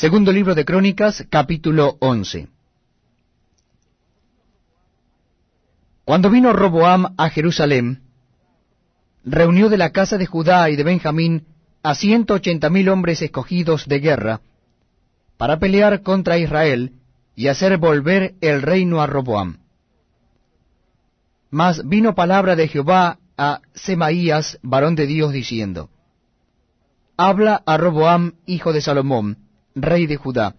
Segundo libro de Crónicas, capítulo 11. Cuando vino Roboam a Jerusalén, reunió de la casa de Judá y de Benjamín a ciento ochenta mil hombres escogidos de guerra, para pelear contra Israel y hacer volver el reino a Roboam. Mas vino palabra de Jehová a Semaías, varón de Dios, diciendo, Habla a Roboam, hijo de Salomón, rey de Judá,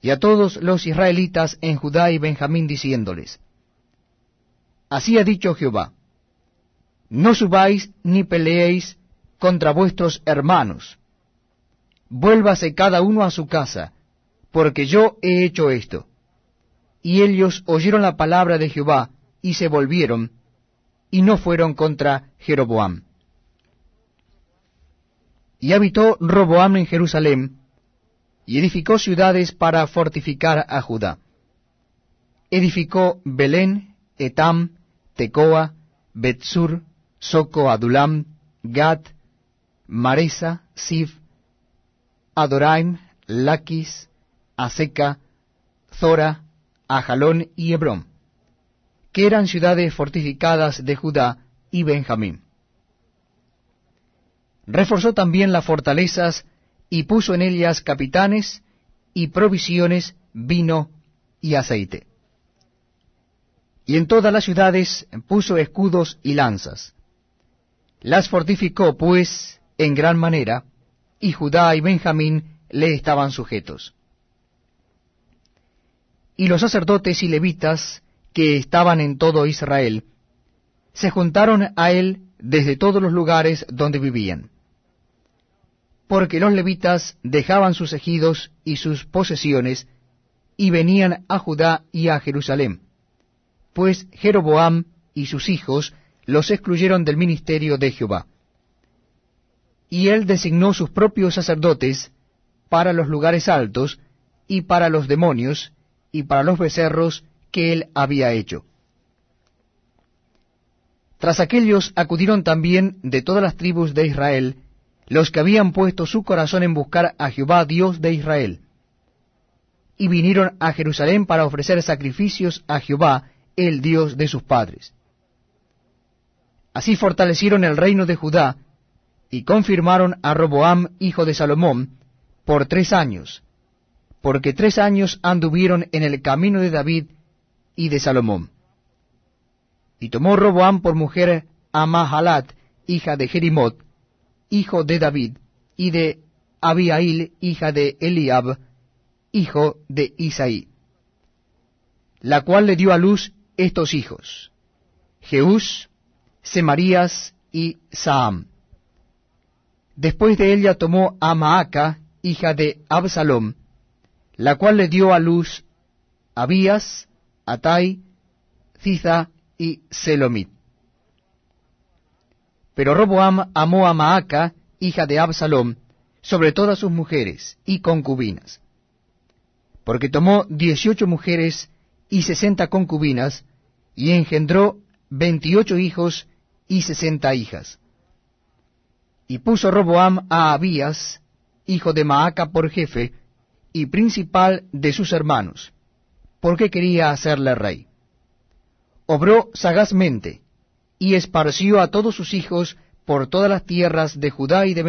y a todos los israelitas en Judá y Benjamín, diciéndoles, Así ha dicho Jehová, no subáis ni peleéis contra vuestros hermanos, vuélvase cada uno a su casa, porque yo he hecho esto. Y ellos oyeron la palabra de Jehová, y se volvieron, y no fueron contra Jeroboam. Y habitó Roboam en Jerusalén, y edificó ciudades para fortificar a Judá. Edificó Belén, Etam, Tecoa, Betsur, Soco, Adulam, Gad, Maresa, Sif, Adoraim, Laquis, Aseca, Zora, Ajalón y Hebrón, que eran ciudades fortificadas de Judá y Benjamín. Reforzó también las fortalezas y puso en ellas capitanes y provisiones, vino y aceite. Y en todas las ciudades puso escudos y lanzas. Las fortificó, pues, en gran manera, y Judá y Benjamín le estaban sujetos. Y los sacerdotes y levitas que estaban en todo Israel se juntaron a él desde todos los lugares donde vivían porque los levitas dejaban sus ejidos y sus posesiones, y venían a Judá y a Jerusalén, pues Jeroboam y sus hijos los excluyeron del ministerio de Jehová. Y él designó sus propios sacerdotes para los lugares altos, y para los demonios, y para los becerros que él había hecho. Tras aquellos acudieron también de todas las tribus de Israel, los que habían puesto su corazón en buscar a Jehová Dios de Israel. Y vinieron a Jerusalén para ofrecer sacrificios a Jehová, el Dios de sus padres. Así fortalecieron el reino de Judá, y confirmaron a Roboam, hijo de Salomón, por tres años, porque tres años anduvieron en el camino de David y de Salomón. Y tomó Roboam por mujer a Mahalat, hija de Jerimot, hijo de David, y de Abiail, hija de Eliab, hijo de Isaí, la cual le dio a luz estos hijos, Jeús, Semarías y Saam. Después de ella tomó a Maaca, hija de Absalom, la cual le dio a luz Abías, Atai, Ziza y Selomit. Pero Roboam amó a Maaca, hija de Absalom, sobre todas sus mujeres y concubinas. Porque tomó dieciocho mujeres y sesenta concubinas, y engendró veintiocho hijos y sesenta hijas. Y puso Roboam a Abías, hijo de Maaca, por jefe y principal de sus hermanos, porque quería hacerle rey. Obró sagazmente, y esparció a todos sus hijos por todas las tierras de Judá y de